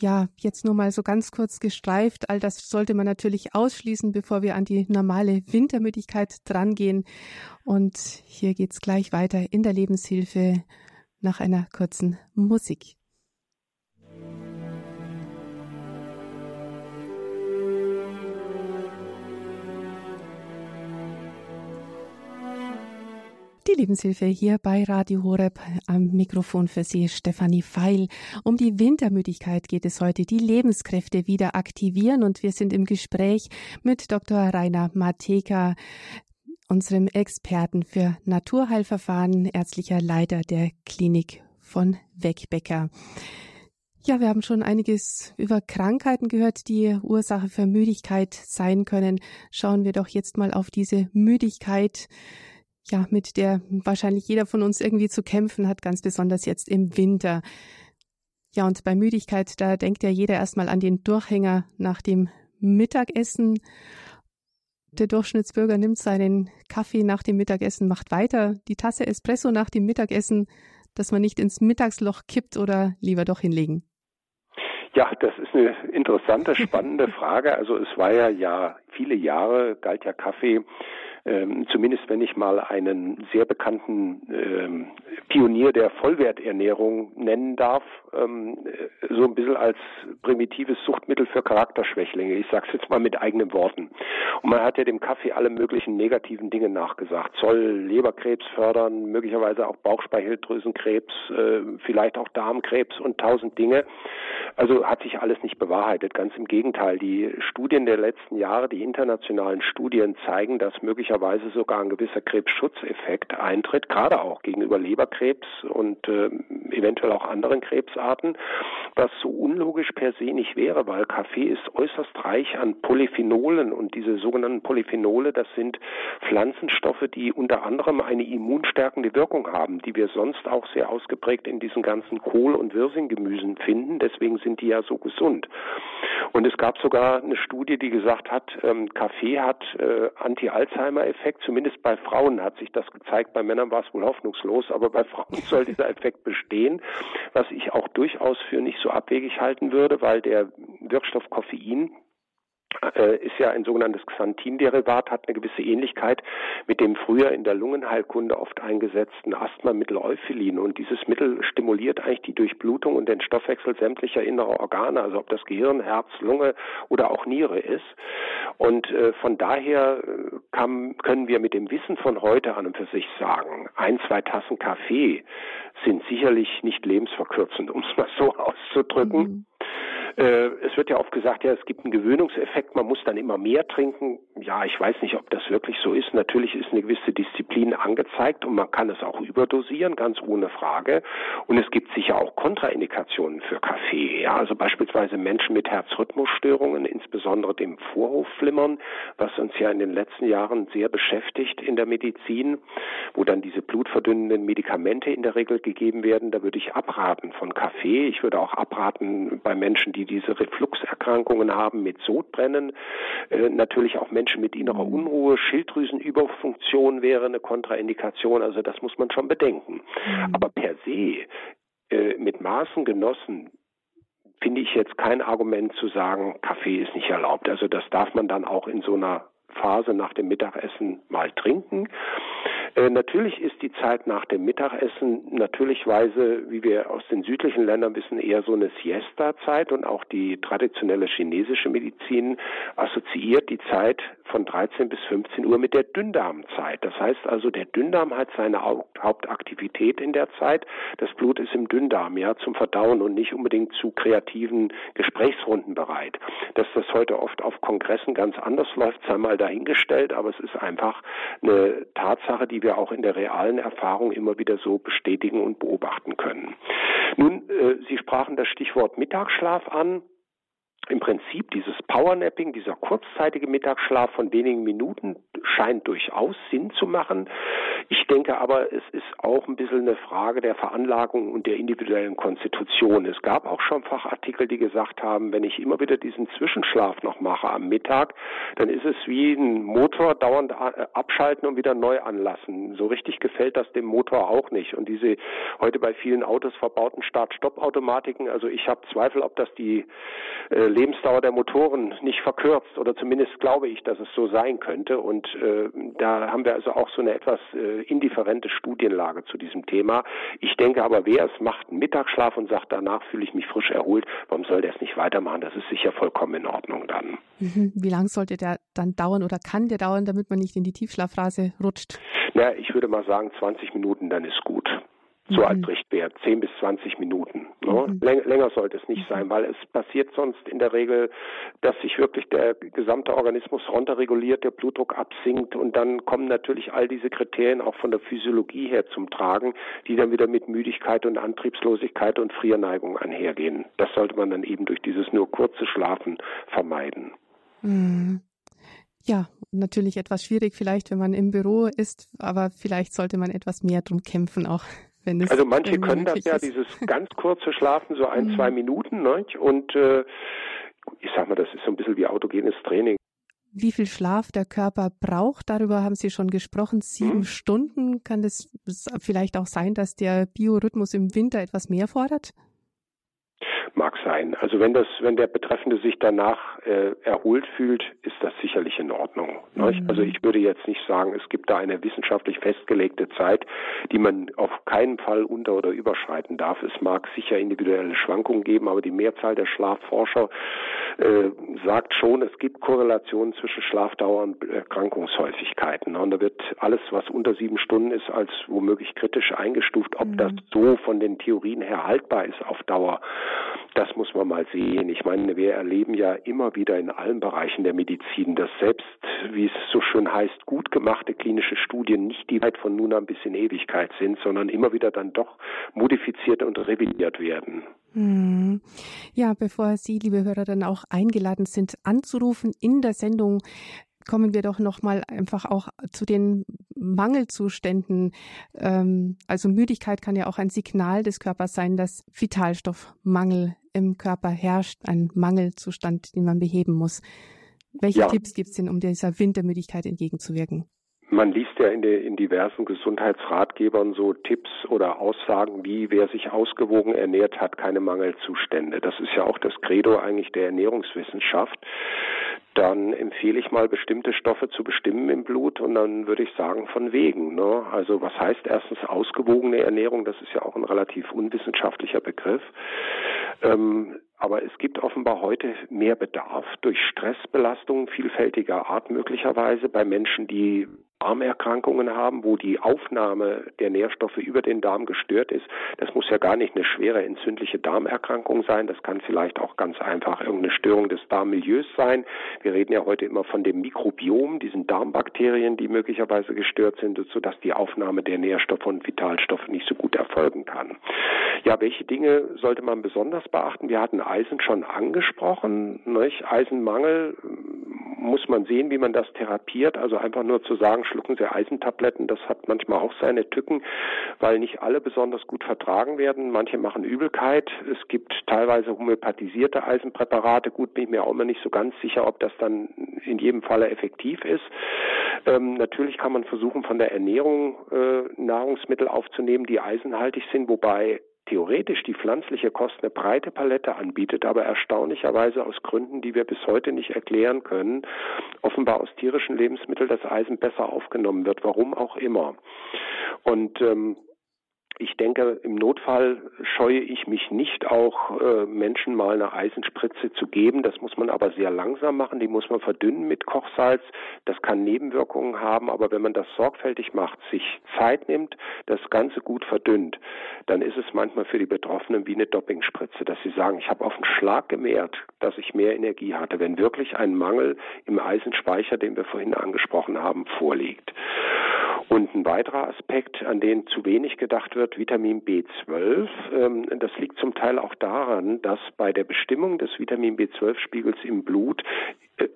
Ja, jetzt nur mal so ganz kurz gestreift. All das sollte man natürlich ausschließen, bevor wir an die normale Wintermüdigkeit drangehen. Und hier geht's gleich weiter in der Lebenshilfe nach einer kurzen Musik. Die Lebenshilfe hier bei Radio Horeb am Mikrofon für Sie Stefanie Feil. Um die Wintermüdigkeit geht es heute, die Lebenskräfte wieder aktivieren und wir sind im Gespräch mit Dr. Rainer Mateka, unserem Experten für Naturheilverfahren, ärztlicher Leiter der Klinik von Wegbecker. Ja, wir haben schon einiges über Krankheiten gehört, die Ursache für Müdigkeit sein können. Schauen wir doch jetzt mal auf diese Müdigkeit ja, mit der wahrscheinlich jeder von uns irgendwie zu kämpfen hat, ganz besonders jetzt im Winter. Ja, und bei Müdigkeit, da denkt ja jeder erstmal an den Durchhänger nach dem Mittagessen. Der Durchschnittsbürger nimmt seinen Kaffee nach dem Mittagessen, macht weiter die Tasse Espresso nach dem Mittagessen, dass man nicht ins Mittagsloch kippt oder lieber doch hinlegen. Ja, das ist eine interessante, spannende Frage. Also es war ja, ja viele Jahre galt ja Kaffee ähm, zumindest wenn ich mal einen sehr bekannten ähm, Pionier der Vollwerternährung nennen darf, ähm, so ein bisschen als primitives Suchtmittel für Charakterschwächlinge. Ich sage es jetzt mal mit eigenen Worten. Und man hat ja dem Kaffee alle möglichen negativen Dinge nachgesagt. Soll Leberkrebs fördern, möglicherweise auch Bauchspeicheldrüsenkrebs, äh, vielleicht auch Darmkrebs und tausend Dinge. Also hat sich alles nicht bewahrheitet. Ganz im Gegenteil. Die Studien der letzten Jahre, die internationalen Studien zeigen, dass möglicherweise möglicherweise sogar ein gewisser Krebsschutzeffekt eintritt, gerade auch gegenüber Leberkrebs und äh, eventuell auch anderen Krebsarten, was so unlogisch per se nicht wäre, weil Kaffee ist äußerst reich an Polyphenolen und diese sogenannten Polyphenole, das sind Pflanzenstoffe, die unter anderem eine immunstärkende Wirkung haben, die wir sonst auch sehr ausgeprägt in diesen ganzen Kohl- und Wirsinggemüsen finden. Deswegen sind die ja so gesund. Und es gab sogar eine Studie, die gesagt hat, ähm, Kaffee hat äh, Anti-Alzheimer Effekt, zumindest bei Frauen hat sich das gezeigt, bei Männern war es wohl hoffnungslos, aber bei Frauen soll dieser Effekt bestehen, was ich auch durchaus für nicht so abwegig halten würde, weil der Wirkstoff Koffein ist ja ein sogenanntes Xanthinderivat, hat eine gewisse Ähnlichkeit mit dem früher in der Lungenheilkunde oft eingesetzten Asthmamittel Euphilin. Und dieses Mittel stimuliert eigentlich die Durchblutung und den Stoffwechsel sämtlicher innerer Organe, also ob das Gehirn, Herz, Lunge oder auch Niere ist. Und äh, von daher äh, kann, können wir mit dem Wissen von heute an und für sich sagen, ein, zwei Tassen Kaffee sind sicherlich nicht lebensverkürzend, um es mal so auszudrücken. Mhm. Äh, es wird ja oft gesagt, ja, es gibt einen Gewöhnungseffekt, man muss dann immer mehr trinken. Ja, ich weiß nicht, ob das wirklich so ist. Natürlich ist eine gewisse Disziplin angezeigt und man kann es auch überdosieren, ganz ohne Frage. Und es gibt sicher auch Kontraindikationen für Kaffee. Ja, also beispielsweise Menschen mit Herzrhythmusstörungen, insbesondere dem Vorhofflimmern, was uns ja in den letzten Jahren sehr beschäftigt in der Medizin, wo dann diese blutverdünnenden Medikamente in der Regel gegeben werden. Da würde ich abraten von Kaffee. Ich würde auch abraten bei Menschen, die diese Refluxerkrankungen haben mit Sodbrennen. Äh, natürlich auch Menschen mit innerer mhm. Unruhe. Schilddrüsenüberfunktion wäre eine Kontraindikation. Also das muss man schon bedenken. Mhm. Aber per se äh, mit Maßen genossen finde ich jetzt kein Argument zu sagen, Kaffee ist nicht erlaubt. Also das darf man dann auch in so einer Phase nach dem Mittagessen mal trinken. Äh, natürlich ist die Zeit nach dem Mittagessen natürlichweise, wie wir aus den südlichen Ländern wissen, eher so eine Siesta-Zeit und auch die traditionelle chinesische Medizin assoziiert die Zeit von 13 bis 15 Uhr mit der Dünndarmzeit. Das heißt also, der Dünndarm hat seine Hauptaktivität in der Zeit. Das Blut ist im Dünndarm ja zum Verdauen und nicht unbedingt zu kreativen Gesprächsrunden bereit. Dass das heute oft auf Kongressen ganz anders läuft, sei mal dahingestellt, aber es ist einfach eine Tatsache, die wir auch in der realen Erfahrung immer wieder so bestätigen und beobachten können. Nun, äh, Sie sprachen das Stichwort Mittagsschlaf an im Prinzip dieses Powernapping, dieser kurzzeitige Mittagsschlaf von wenigen Minuten scheint durchaus Sinn zu machen. Ich denke aber, es ist auch ein bisschen eine Frage der Veranlagung und der individuellen Konstitution. Es gab auch schon Fachartikel, die gesagt haben, wenn ich immer wieder diesen Zwischenschlaf noch mache am Mittag, dann ist es wie ein Motor dauernd äh, abschalten und wieder neu anlassen. So richtig gefällt das dem Motor auch nicht. Und diese heute bei vielen Autos verbauten Start-Stopp-Automatiken, also ich habe Zweifel, ob das die äh, Lebensdauer der Motoren nicht verkürzt oder zumindest glaube ich, dass es so sein könnte. Und äh, da haben wir also auch so eine etwas äh, indifferente Studienlage zu diesem Thema. Ich denke aber, wer es macht, einen Mittagsschlaf und sagt, danach fühle ich mich frisch erholt, warum soll der es nicht weitermachen? Das ist sicher vollkommen in Ordnung dann. Mhm. Wie lange sollte der dann dauern oder kann der dauern, damit man nicht in die Tiefschlafphase rutscht? Na, ich würde mal sagen, 20 Minuten, dann ist gut so mhm. als Richtwert, 10 bis 20 Minuten. Ne? Mhm. Läng länger sollte es nicht mhm. sein, weil es passiert sonst in der Regel, dass sich wirklich der gesamte Organismus runterreguliert, der Blutdruck absinkt und dann kommen natürlich all diese Kriterien auch von der Physiologie her zum Tragen, die dann wieder mit Müdigkeit und Antriebslosigkeit und Frierneigung einhergehen. Das sollte man dann eben durch dieses nur kurze Schlafen vermeiden. Mhm. Ja, natürlich etwas schwierig vielleicht, wenn man im Büro ist, aber vielleicht sollte man etwas mehr drum kämpfen auch also manche können das ja, ist. dieses ganz kurze Schlafen, so ein, mhm. zwei Minuten, ne? und äh, ich sag mal, das ist so ein bisschen wie autogenes Training. Wie viel Schlaf der Körper braucht, darüber haben Sie schon gesprochen. Sieben mhm. Stunden kann es vielleicht auch sein, dass der Biorhythmus im Winter etwas mehr fordert? Mag sein. Also wenn das, wenn der Betreffende sich danach äh, erholt fühlt, ist das sicherlich in Ordnung. Mhm. Also ich würde jetzt nicht sagen, es gibt da eine wissenschaftlich festgelegte Zeit, die man auf keinen Fall unter- oder überschreiten darf. Es mag sicher individuelle Schwankungen geben, aber die Mehrzahl der Schlafforscher äh, sagt schon, es gibt Korrelationen zwischen Schlafdauer und Erkrankungshäufigkeiten. Und da wird alles, was unter sieben Stunden ist, als womöglich kritisch eingestuft. Ob mhm. das so von den Theorien her haltbar ist auf Dauer, das muss man mal sehen. Ich meine, wir erleben ja immer wieder in allen Bereichen der Medizin, dass selbst, wie es so schön heißt, gut gemachte klinische Studien nicht die weit von nun an bis in Ewigkeit sind, sondern immer wieder dann doch modifiziert und revidiert werden. Hm. Ja, bevor Sie, liebe Hörer, dann auch eingeladen sind, anzurufen in der Sendung, kommen wir doch noch mal einfach auch zu den Mangelzuständen. Ähm, also Müdigkeit kann ja auch ein Signal des Körpers sein, dass Vitalstoffmangel im Körper herrscht, ein Mangelzustand, den man beheben muss. Welche ja. Tipps gibt es denn, um dieser Wintermüdigkeit entgegenzuwirken? Man liest ja in, der, in diversen Gesundheitsratgebern so Tipps oder Aussagen wie, wer sich ausgewogen ernährt, hat keine Mangelzustände. Das ist ja auch das Credo eigentlich der Ernährungswissenschaft dann empfehle ich mal bestimmte Stoffe zu bestimmen im Blut und dann würde ich sagen von wegen. Ne? Also was heißt erstens ausgewogene Ernährung? Das ist ja auch ein relativ unwissenschaftlicher Begriff. Ähm, aber es gibt offenbar heute mehr Bedarf durch Stressbelastungen vielfältiger Art möglicherweise bei Menschen, die Darmerkrankungen haben, wo die Aufnahme der Nährstoffe über den Darm gestört ist. Das muss ja gar nicht eine schwere entzündliche Darmerkrankung sein. Das kann vielleicht auch ganz einfach irgendeine Störung des Darmmilieus sein. Wir reden ja heute immer von dem Mikrobiom, diesen Darmbakterien, die möglicherweise gestört sind, sodass die Aufnahme der Nährstoffe und Vitalstoffe nicht so gut erfolgen kann. Ja, welche Dinge sollte man besonders beachten? Wir hatten Eisen schon angesprochen. Nicht? Eisenmangel muss man sehen, wie man das therapiert. Also einfach nur zu sagen, schlucken Sie Eisentabletten, das hat manchmal auch seine Tücken, weil nicht alle besonders gut vertragen werden. Manche machen Übelkeit. Es gibt teilweise homöopathisierte Eisenpräparate. Gut, bin ich mir auch immer nicht so ganz sicher, ob das dann in jedem Falle effektiv ist. Ähm, natürlich kann man versuchen, von der Ernährung äh, Nahrungsmittel aufzunehmen, die eisenhaltig sind, wobei theoretisch die pflanzliche Kost eine breite Palette anbietet, aber erstaunlicherweise aus Gründen, die wir bis heute nicht erklären können, offenbar aus tierischen Lebensmitteln das Eisen besser aufgenommen wird, warum auch immer. Und ähm, ich denke, im Notfall scheue ich mich nicht, auch äh, Menschen mal eine Eisenspritze zu geben. Das muss man aber sehr langsam machen. Die muss man verdünnen mit Kochsalz. Das kann Nebenwirkungen haben. Aber wenn man das sorgfältig macht, sich Zeit nimmt, das Ganze gut verdünnt, dann ist es manchmal für die Betroffenen wie eine Doppingspritze, dass sie sagen, ich habe auf den Schlag gemerkt, dass ich mehr Energie hatte, wenn wirklich ein Mangel im Eisenspeicher, den wir vorhin angesprochen haben, vorliegt. Und ein weiterer Aspekt, an den zu wenig gedacht wird, Vitamin B12, ähm, das liegt zum Teil auch daran, dass bei der Bestimmung des Vitamin B12-Spiegels im Blut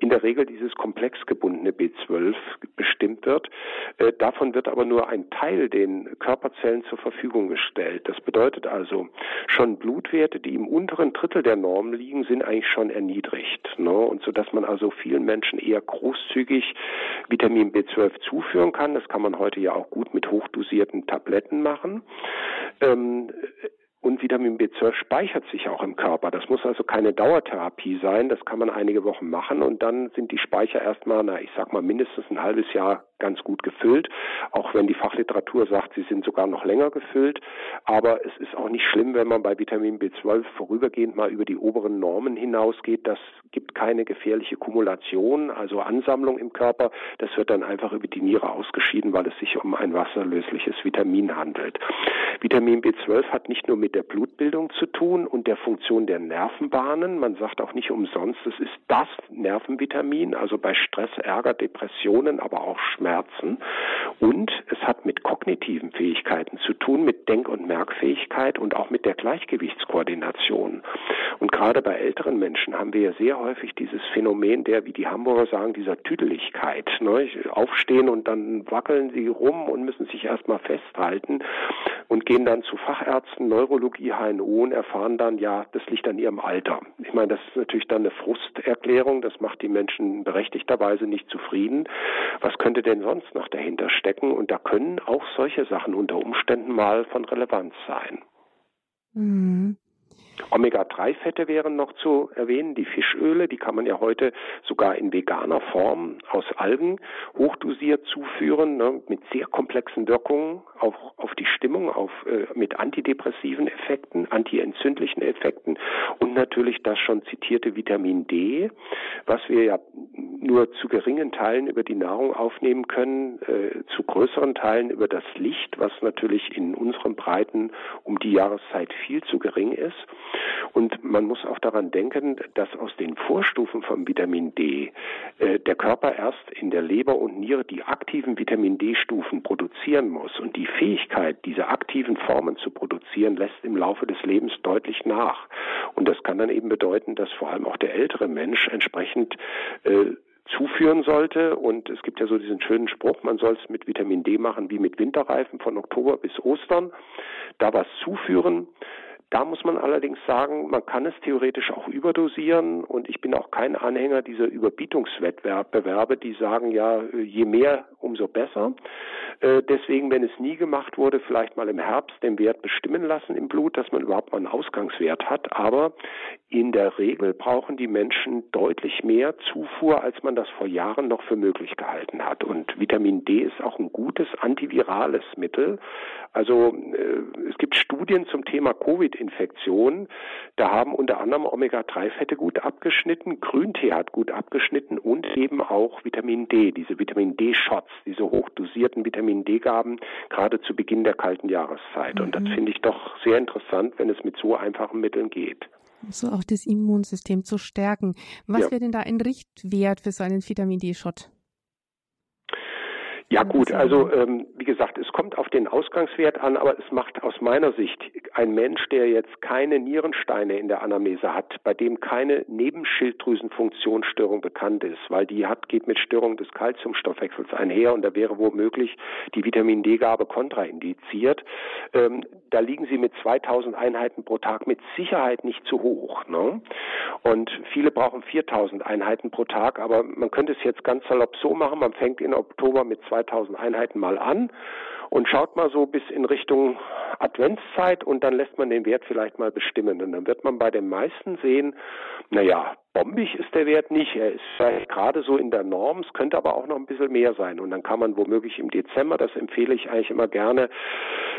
in der Regel dieses komplex gebundene B12 bestimmt wird. Äh, davon wird aber nur ein Teil den Körperzellen zur Verfügung gestellt. Das bedeutet also, schon Blutwerte, die im unteren Drittel der Norm liegen, sind eigentlich schon erniedrigt. Ne? Und so dass man also vielen Menschen eher großzügig Vitamin B12 zuführen kann. Das kann man heute ja auch gut mit hochdosierten Tabletten machen. Ähm, und Vitamin B12 speichert sich auch im Körper. Das muss also keine Dauertherapie sein. Das kann man einige Wochen machen und dann sind die Speicher erstmal, na, ich sag mal mindestens ein halbes Jahr ganz gut gefüllt, auch wenn die Fachliteratur sagt, sie sind sogar noch länger gefüllt. Aber es ist auch nicht schlimm, wenn man bei Vitamin B12 vorübergehend mal über die oberen Normen hinausgeht. Das gibt keine gefährliche Kumulation, also Ansammlung im Körper. Das wird dann einfach über die Niere ausgeschieden, weil es sich um ein wasserlösliches Vitamin handelt. Vitamin B12 hat nicht nur mit der Blutbildung zu tun und der Funktion der Nervenbahnen. Man sagt auch nicht umsonst, es ist das Nervenvitamin, also bei Stress, Ärger, Depressionen, aber auch Schmerzen. Und es hat mit kognitiven Fähigkeiten zu tun, mit Denk- und Merkfähigkeit und auch mit der Gleichgewichtskoordination. Und gerade bei älteren Menschen haben wir ja sehr häufig dieses Phänomen der, wie die Hamburger sagen, dieser Tüdeligkeit. Ne? Aufstehen und dann wackeln sie rum und müssen sich erstmal festhalten und gehen dann zu Fachärzten, Neurologie, HNO und erfahren dann, ja, das liegt an ihrem Alter. Ich meine, das ist natürlich dann eine Frusterklärung, das macht die Menschen berechtigterweise nicht zufrieden. Was könnte denn sonst noch dahinter stecken? Und da können auch solche Sachen unter Umständen mal von Relevanz sein. Mhm. Omega-3-Fette wären noch zu erwähnen, die Fischöle, die kann man ja heute sogar in veganer Form aus Algen hochdosiert zuführen, ne, mit sehr komplexen Wirkungen auch auf die Stimmung, auf, äh, mit antidepressiven Effekten, antientzündlichen Effekten und natürlich das schon zitierte Vitamin D, was wir ja nur zu geringen Teilen über die Nahrung aufnehmen können, äh, zu größeren Teilen über das Licht, was natürlich in unseren Breiten um die Jahreszeit viel zu gering ist. Und man muss auch daran denken, dass aus den Vorstufen von Vitamin D äh, der Körper erst in der Leber und Niere die aktiven Vitamin D-Stufen produzieren muss. Und die Fähigkeit, diese aktiven Formen zu produzieren, lässt im Laufe des Lebens deutlich nach. Und das kann dann eben bedeuten, dass vor allem auch der ältere Mensch entsprechend äh, zuführen sollte. Und es gibt ja so diesen schönen Spruch, man soll es mit Vitamin D machen wie mit Winterreifen von Oktober bis Ostern. Da was zuführen. Da muss man allerdings sagen, man kann es theoretisch auch überdosieren. Und ich bin auch kein Anhänger dieser Überbietungswettbewerbe, die sagen ja, je mehr, umso besser. Äh, deswegen, wenn es nie gemacht wurde, vielleicht mal im Herbst den Wert bestimmen lassen im Blut, dass man überhaupt mal einen Ausgangswert hat. Aber in der Regel brauchen die Menschen deutlich mehr Zufuhr, als man das vor Jahren noch für möglich gehalten hat. Und Vitamin D ist auch ein gutes antivirales Mittel. Also äh, es gibt Studien zum Thema Covid-Infektion. Da haben unter anderem Omega-3-Fette gut abgeschnitten, Grüntee hat gut abgeschnitten und eben auch Vitamin D, diese Vitamin D-Shots, diese hochdosierten Vitamin D-Gaben, gerade zu Beginn der kalten Jahreszeit. Mhm. Und das mhm. finde ich doch sehr interessant, wenn es mit so einfachen Mitteln geht so auch das Immunsystem zu stärken. Was ja. wäre denn da ein Richtwert für so einen Vitamin D-Shot? Ja gut, also ähm, wie gesagt, es kommt auf den Ausgangswert an, aber es macht aus meiner Sicht ein Mensch, der jetzt keine Nierensteine in der Anamnese hat, bei dem keine Nebenschilddrüsenfunktionsstörung bekannt ist, weil die hat geht mit Störung des Kalziumstoffwechsels einher und da wäre womöglich die Vitamin D-Gabe kontraindiziert. Ähm, da liegen sie mit 2000 Einheiten pro Tag mit Sicherheit nicht zu hoch. Ne? Und viele brauchen 4000 Einheiten pro Tag, aber man könnte es jetzt ganz salopp so machen, man fängt in Oktober mit 2000 Einheiten mal an und schaut mal so bis in Richtung Adventszeit und dann lässt man den Wert vielleicht mal bestimmen. Und dann wird man bei den meisten sehen, naja, bombig ist der Wert nicht. Er ist vielleicht gerade so in der Norm, es könnte aber auch noch ein bisschen mehr sein. Und dann kann man womöglich im Dezember, das empfehle ich eigentlich immer gerne,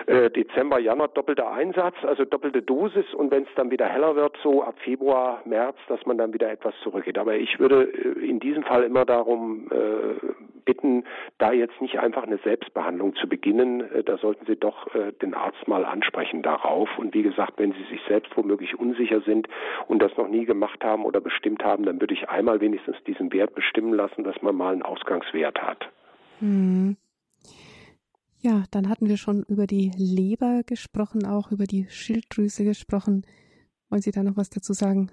äh, Dezember, Januar doppelter Einsatz, also doppelte Dosis und wenn es dann wieder heller wird, so ab Februar, März, dass man dann wieder etwas zurückgeht. Aber ich würde äh, in diesem Fall immer darum äh, bitten, da jetzt nicht einfach eine Selbstbehandlung zu beginnen. Äh, da sollten Sie doch äh, den Arzt mal ansprechen darauf. Und wie gesagt, wenn Sie sich selbst womöglich unsicher sind und das noch nie gemacht haben oder bestimmt haben, dann würde ich einmal wenigstens diesen Wert bestimmen lassen, dass man mal einen Ausgangswert hat. Hm. Ja, dann hatten wir schon über die Leber gesprochen, auch über die Schilddrüse gesprochen. Wollen Sie da noch was dazu sagen?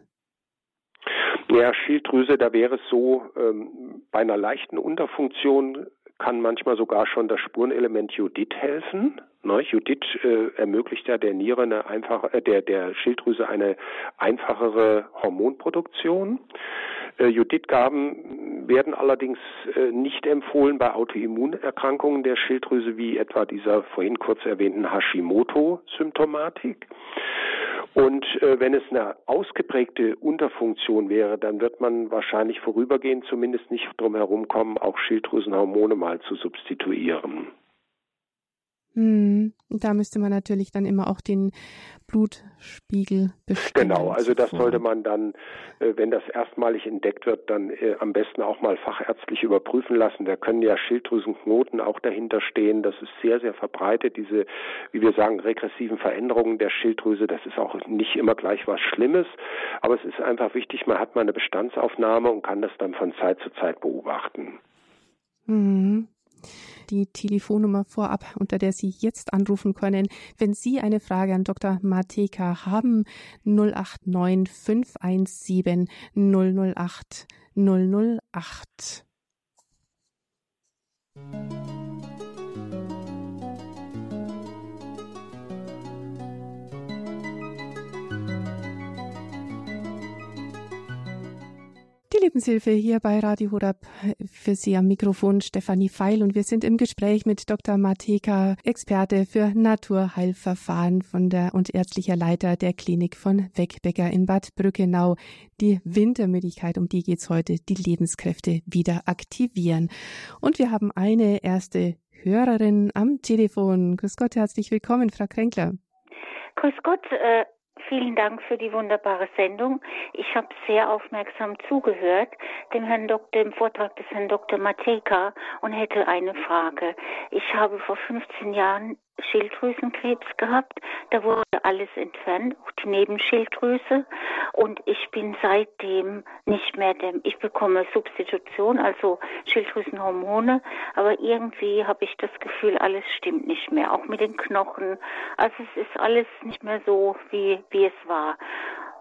Ja, Schilddrüse, da wäre es so, ähm, bei einer leichten Unterfunktion kann manchmal sogar schon das Spurenelement Judith helfen. Ne? Judith äh, ermöglicht ja der Niere eine einfache, äh, der, der Schilddrüse eine einfachere Hormonproduktion. Äh, Judithgaben werden allerdings äh, nicht empfohlen bei Autoimmunerkrankungen der Schilddrüse wie etwa dieser vorhin kurz erwähnten Hashimoto-Symptomatik. Und äh, wenn es eine ausgeprägte Unterfunktion wäre, dann wird man wahrscheinlich vorübergehend zumindest nicht drum herum kommen, auch Schilddrüsenhormone mal zu substituieren. Hm, da müsste man natürlich dann immer auch den Blutspiegel bestimmen. Genau, also das sollte man dann, äh, wenn das erstmalig entdeckt wird, dann äh, am besten auch mal fachärztlich überprüfen lassen. Da können ja Schilddrüsenknoten auch dahinter stehen. Das ist sehr, sehr verbreitet, diese, wie wir sagen, regressiven Veränderungen der Schilddrüse. Das ist auch nicht immer gleich was Schlimmes, aber es ist einfach wichtig, man hat mal eine Bestandsaufnahme und kann das dann von Zeit zu Zeit beobachten. Mhm die Telefonnummer vorab, unter der Sie jetzt anrufen können, wenn Sie eine Frage an Dr. Mateka haben. 089 517 008 008. Die Lebenshilfe hier bei Radio Horab für Sie am Mikrofon Stefanie Feil und wir sind im Gespräch mit Dr. Mateka, Experte für Naturheilverfahren von der und ärztlicher Leiter der Klinik von Wegbecker in Bad Brückenau. Die Wintermüdigkeit, um die geht's heute, die Lebenskräfte wieder aktivieren. Und wir haben eine erste Hörerin am Telefon. Grüß Gott, herzlich willkommen, Frau Kränkler. Grüß Gott, äh, Vielen Dank für die wunderbare Sendung. Ich habe sehr aufmerksam zugehört dem Herrn Doktor, dem Vortrag des Herrn Dr. Mateka und hätte eine Frage. Ich habe vor 15 Jahren Schilddrüsenkrebs gehabt. Da wurde alles entfernt, auch die Nebenschilddrüse. Und ich bin seitdem nicht mehr dem, ich bekomme Substitution, also Schilddrüsenhormone. Aber irgendwie habe ich das Gefühl, alles stimmt nicht mehr, auch mit den Knochen. Also es ist alles nicht mehr so, wie, wie es war.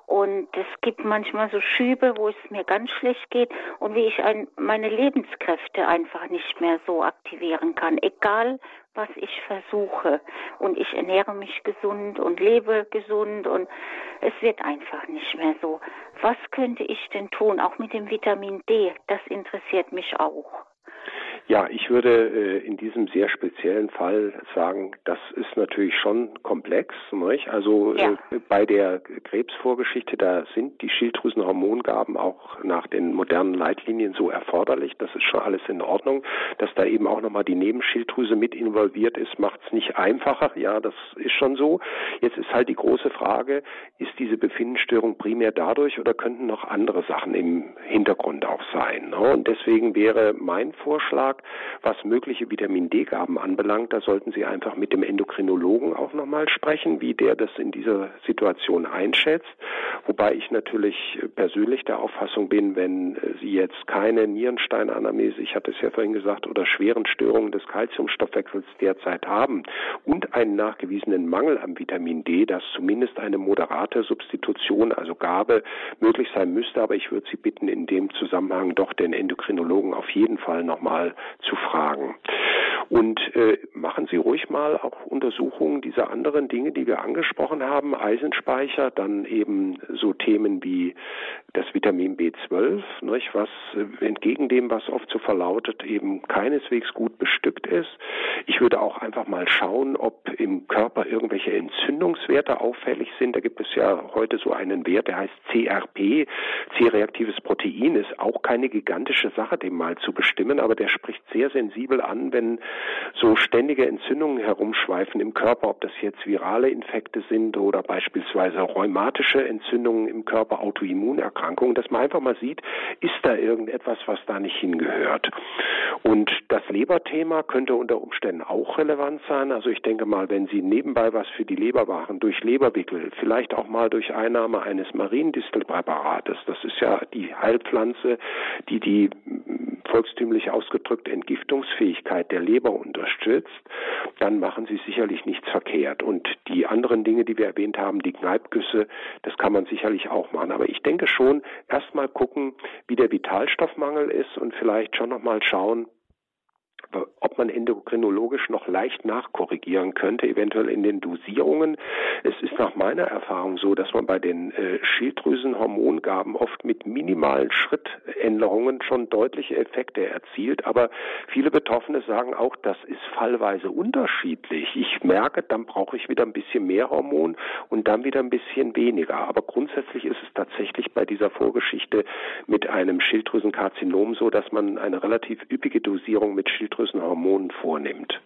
Und es gibt manchmal so Schübe, wo es mir ganz schlecht geht und wie ich ein, meine Lebenskräfte einfach nicht mehr so aktivieren kann, egal was ich versuche. Und ich ernähre mich gesund und lebe gesund und es wird einfach nicht mehr so. Was könnte ich denn tun, auch mit dem Vitamin D? Das interessiert mich auch. Ja, ich würde äh, in diesem sehr speziellen Fall sagen, das ist natürlich schon komplex. Nicht? Also ja. äh, bei der Krebsvorgeschichte, da sind die Schilddrüsenhormongaben auch nach den modernen Leitlinien so erforderlich. Das ist schon alles in Ordnung. Dass da eben auch nochmal die Nebenschilddrüse mit involviert ist, macht es nicht einfacher. Ja, das ist schon so. Jetzt ist halt die große Frage, ist diese Befindensstörung primär dadurch oder könnten noch andere Sachen im Hintergrund auch sein? Ne? Und deswegen wäre mein Vorschlag, was mögliche Vitamin D-Gaben anbelangt, da sollten Sie einfach mit dem Endokrinologen auch nochmal sprechen, wie der das in dieser Situation einschätzt. Wobei ich natürlich persönlich der Auffassung bin, wenn Sie jetzt keine Nierensteinanamnese, ich hatte es ja vorhin gesagt, oder schweren Störungen des Kalziumstoffwechsels derzeit haben und einen nachgewiesenen Mangel am Vitamin D, dass zumindest eine moderate Substitution, also Gabe, möglich sein müsste. Aber ich würde Sie bitten, in dem Zusammenhang doch den Endokrinologen auf jeden Fall nochmal zu fragen. Und äh, machen Sie ruhig mal auch Untersuchungen dieser anderen Dinge, die wir angesprochen haben, Eisenspeicher, dann eben so Themen wie das Vitamin B12, nicht, was äh, entgegen dem, was oft so verlautet, eben keineswegs gut bestückt ist. Ich würde auch einfach mal schauen, ob im Körper irgendwelche Entzündungswerte auffällig sind. Da gibt es ja heute so einen Wert, der heißt CRP, C-reaktives Protein, ist auch keine gigantische Sache, den mal zu bestimmen, aber der spricht sehr sensibel an, wenn so ständige Entzündungen herumschweifen im Körper, ob das jetzt virale Infekte sind oder beispielsweise rheumatische Entzündungen im Körper, Autoimmunerkrankungen, dass man einfach mal sieht, ist da irgendetwas, was da nicht hingehört. Und das Leberthema könnte unter Umständen auch relevant sein. Also ich denke mal, wenn Sie nebenbei was für die Leber machen, durch Leberwickel, vielleicht auch mal durch Einnahme eines Mariendistelpräparates, das ist ja die Heilpflanze, die die volkstümlich ausgedrückt Entgiftungsfähigkeit der Leber unterstützt, dann machen Sie sicherlich nichts verkehrt. Und die anderen Dinge, die wir erwähnt haben, die Kneipgüsse, das kann man sicherlich auch machen. Aber ich denke schon, erstmal gucken, wie der Vitalstoffmangel ist und vielleicht schon nochmal schauen, ob man endokrinologisch noch leicht nachkorrigieren könnte, eventuell in den Dosierungen. Es ist nach meiner Erfahrung so, dass man bei den äh, Schilddrüsenhormongaben oft mit minimalen Schrittänderungen schon deutliche Effekte erzielt. Aber viele Betroffene sagen auch, das ist fallweise unterschiedlich. Ich merke, dann brauche ich wieder ein bisschen mehr Hormon und dann wieder ein bisschen weniger. Aber grundsätzlich ist es tatsächlich bei dieser Vorgeschichte mit einem Schilddrüsenkarzinom so, dass man eine relativ üppige Dosierung mit Schilddrüsen Schilddrüsenhormonen vornimmt.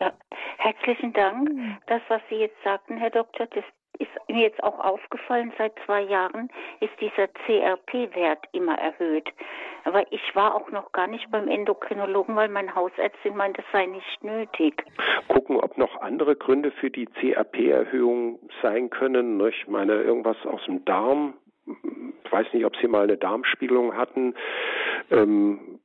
Ja, herzlichen Dank. Das, was Sie jetzt sagten, Herr Doktor, das ist mir jetzt auch aufgefallen, seit zwei Jahren ist dieser CRP-Wert immer erhöht. Aber ich war auch noch gar nicht beim Endokrinologen, weil mein Hausärztin meint, das sei nicht nötig. Gucken, ob noch andere Gründe für die CRP-Erhöhung sein können. Ich meine, irgendwas aus dem Darm. Ich weiß nicht, ob Sie mal eine Darmspiegelung hatten. Ähm,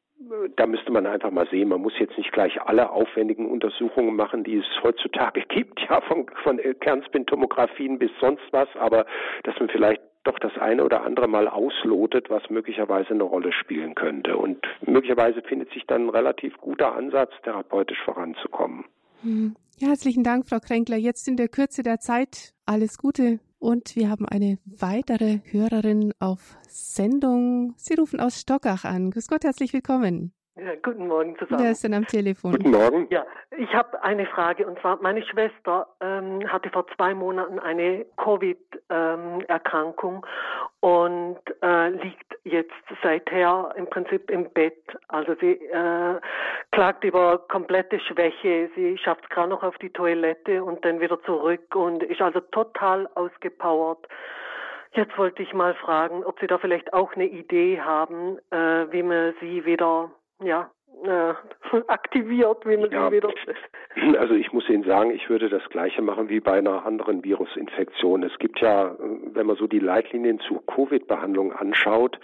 da müsste man einfach mal sehen, man muss jetzt nicht gleich alle aufwendigen Untersuchungen machen, die es heutzutage gibt, ja, von, von Kernspintomographien bis sonst was, aber dass man vielleicht doch das eine oder andere mal auslotet, was möglicherweise eine Rolle spielen könnte. Und möglicherweise findet sich dann ein relativ guter Ansatz, therapeutisch voranzukommen. Hm. Ja, herzlichen Dank, Frau Kränkler. Jetzt in der Kürze der Zeit alles Gute und wir haben eine weitere Hörerin auf Sendung. Sie rufen aus Stockach an. Grüß Gott, herzlich willkommen. Ja, guten Morgen zusammen. Wer ist denn am Telefon? Guten Morgen. Ja, ich habe eine Frage und zwar meine Schwester ähm, hatte vor zwei Monaten eine Covid-Erkrankung ähm, und äh, liegt jetzt seither im Prinzip im Bett. Also sie äh, klagt über komplette Schwäche. Sie schafft es gerade noch auf die Toilette und dann wieder zurück und ist also total ausgepowert. Jetzt wollte ich mal fragen, ob Sie da vielleicht auch eine Idee haben, äh, wie man sie wieder Yeah. Ja, aktiviert, wie man ja, wieder. Also ich muss Ihnen sagen, ich würde das Gleiche machen wie bei einer anderen Virusinfektion. Es gibt ja, wenn man so die Leitlinien zur Covid-Behandlung anschaut,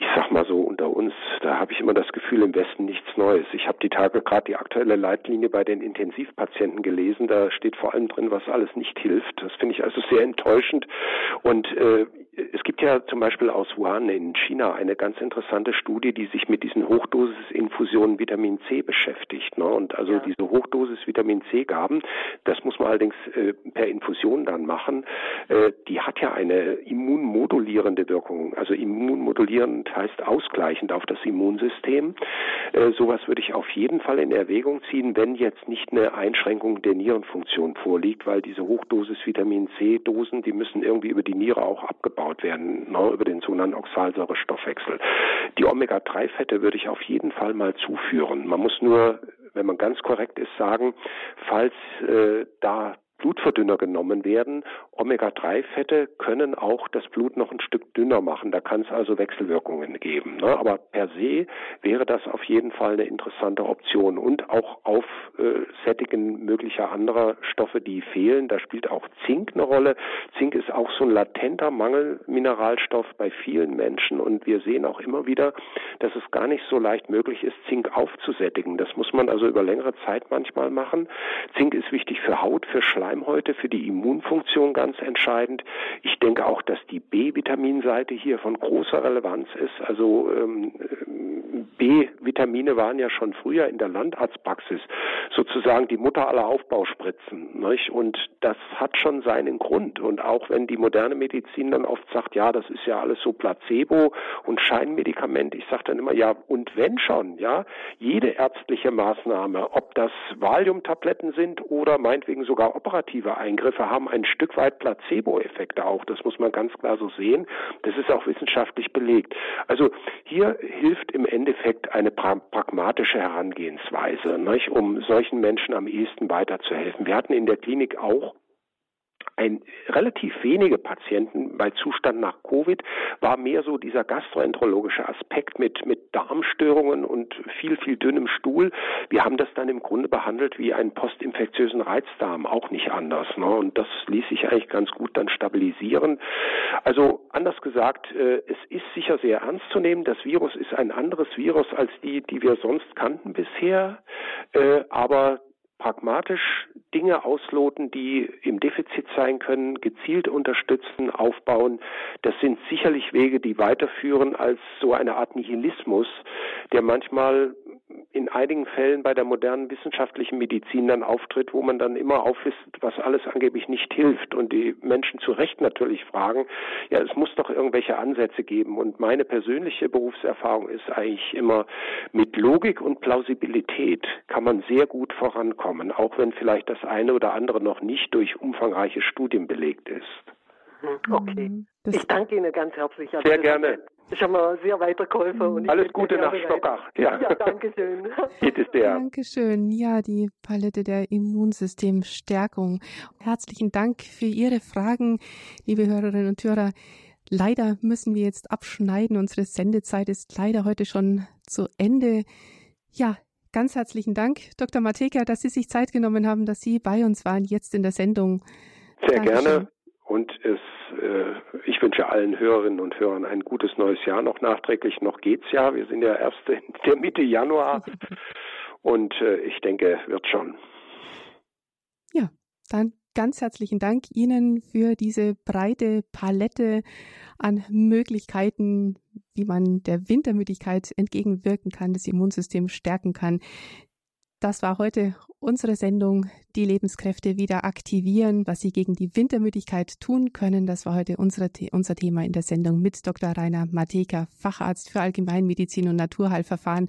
ich sag mal so unter uns, da habe ich immer das Gefühl, im Westen nichts Neues. Ich habe die Tage gerade die aktuelle Leitlinie bei den Intensivpatienten gelesen. Da steht vor allem drin, was alles nicht hilft. Das finde ich also sehr enttäuschend. Und äh, es gibt ja zum Beispiel aus Wuhan in China eine ganz interessante Studie, die sich mit diesen Hochdosisinfusionen Vitamin C beschäftigt. Ne? Und also ja. diese Hochdosis Vitamin C gaben, das muss man allerdings äh, per Infusion dann machen, äh, die hat ja eine immunmodulierende Wirkung. Also immunmodulierend heißt ausgleichend auf das Immunsystem. Äh, sowas würde ich auf jeden Fall in Erwägung ziehen, wenn jetzt nicht eine Einschränkung der Nierenfunktion vorliegt, weil diese Hochdosis Vitamin C Dosen, die müssen irgendwie über die Niere auch abgebaut werden, ne, über den sogenannten Oxalsäurestoffwechsel. Die Omega-3-Fette würde ich auf jeden Fall mal zuführen. Man muss nur wenn man ganz korrekt ist, sagen, falls äh, da Blutverdünner genommen werden. Omega-3-Fette können auch das Blut noch ein Stück dünner machen. Da kann es also Wechselwirkungen geben. Ne? Aber per se wäre das auf jeden Fall eine interessante Option. Und auch auf äh, möglicher anderer Stoffe, die fehlen. Da spielt auch Zink eine Rolle. Zink ist auch so ein latenter Mangelmineralstoff bei vielen Menschen. Und wir sehen auch immer wieder, dass es gar nicht so leicht möglich ist, Zink aufzusättigen. Das muss man also über längere Zeit manchmal machen. Zink ist wichtig für Haut, für Schleim Schleimhäute, für die Immunfunktion ganz entscheidend. Ich denke auch, dass die B-Vitaminseite hier von großer Relevanz ist. Also ähm, B-Vitamine waren ja schon früher in der Landarztpraxis sozusagen die Mutter aller Aufbauspritzen. Nicht? Und das hat schon seinen Grund. Und auch wenn die moderne Medizin dann oft sagt, ja, das ist ja alles so Placebo und Scheinmedikament, ich sage dann immer, ja, und wenn schon, ja, jede ärztliche Maßnahme, ob das Valiumtabletten sind oder meinetwegen sogar operativ operative Eingriffe haben ein Stück weit Placebo-Effekte auch. Das muss man ganz klar so sehen. Das ist auch wissenschaftlich belegt. Also hier hilft im Endeffekt eine pra pragmatische Herangehensweise, nicht, um solchen Menschen am ehesten weiterzuhelfen. Wir hatten in der Klinik auch ein relativ wenige Patienten bei Zustand nach Covid war mehr so dieser gastroenterologische Aspekt mit, mit Darmstörungen und viel, viel dünnem Stuhl. Wir haben das dann im Grunde behandelt wie einen postinfektiösen Reizdarm, auch nicht anders. Ne? Und das ließ sich eigentlich ganz gut dann stabilisieren. Also anders gesagt, äh, es ist sicher sehr ernst zu nehmen. Das Virus ist ein anderes Virus als die, die wir sonst kannten bisher. Äh, aber pragmatisch Dinge ausloten, die im Defizit sein können, gezielt unterstützen, aufbauen. Das sind sicherlich Wege, die weiterführen als so eine Art Nihilismus, der manchmal in einigen Fällen bei der modernen wissenschaftlichen Medizin dann auftritt, wo man dann immer auflistet, was alles angeblich nicht hilft und die Menschen zu Recht natürlich fragen, ja, es muss doch irgendwelche Ansätze geben und meine persönliche Berufserfahrung ist eigentlich immer mit Logik und Plausibilität kann man sehr gut vorankommen, auch wenn vielleicht das eine oder andere noch nicht durch umfangreiche Studien belegt ist. Mhm. Okay. Mhm. Das ich danke Ihnen ganz herzlich. Sehr gerne. Ich habe mir sehr weitergeholfen. Und Alles Gute nach Stockach. Ja, ja danke schön. Bitte sehr. Dankeschön. Ja, die Palette der Immunsystemstärkung. Herzlichen Dank für Ihre Fragen, liebe Hörerinnen und Hörer. Leider müssen wir jetzt abschneiden. Unsere Sendezeit ist leider heute schon zu Ende. Ja, ganz herzlichen Dank, Dr. Mateka, dass Sie sich Zeit genommen haben, dass Sie bei uns waren jetzt in der Sendung. Sehr Dankeschön. gerne. Und es, äh, ich wünsche allen Hörerinnen und Hörern ein gutes neues Jahr noch nachträglich. Noch geht's ja. Wir sind ja erst in der Mitte Januar. Und äh, ich denke, wird schon. Ja, dann ganz herzlichen Dank Ihnen für diese breite Palette an Möglichkeiten, wie man der Wintermüdigkeit entgegenwirken kann, das Immunsystem stärken kann. Das war heute unsere Sendung, die Lebenskräfte wieder aktivieren, was Sie gegen die Wintermüdigkeit tun können. Das war heute unsere, unser Thema in der Sendung mit Dr. Rainer Mateka, Facharzt für Allgemeinmedizin und Naturheilverfahren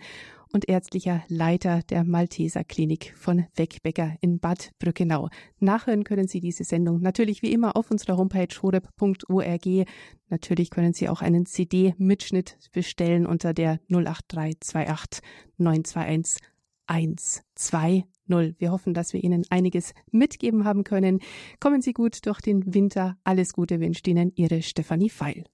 und ärztlicher Leiter der Malteser Klinik von Wegbecker in Bad Brückenau. Nachhören können Sie diese Sendung natürlich wie immer auf unserer Homepage horeb.org. Natürlich können Sie auch einen CD-Mitschnitt bestellen unter der 08328 921 120. Wir hoffen, dass wir Ihnen einiges mitgeben haben können. Kommen Sie gut durch den Winter. Alles Gute wünscht Ihnen Ihre Stefanie Feil.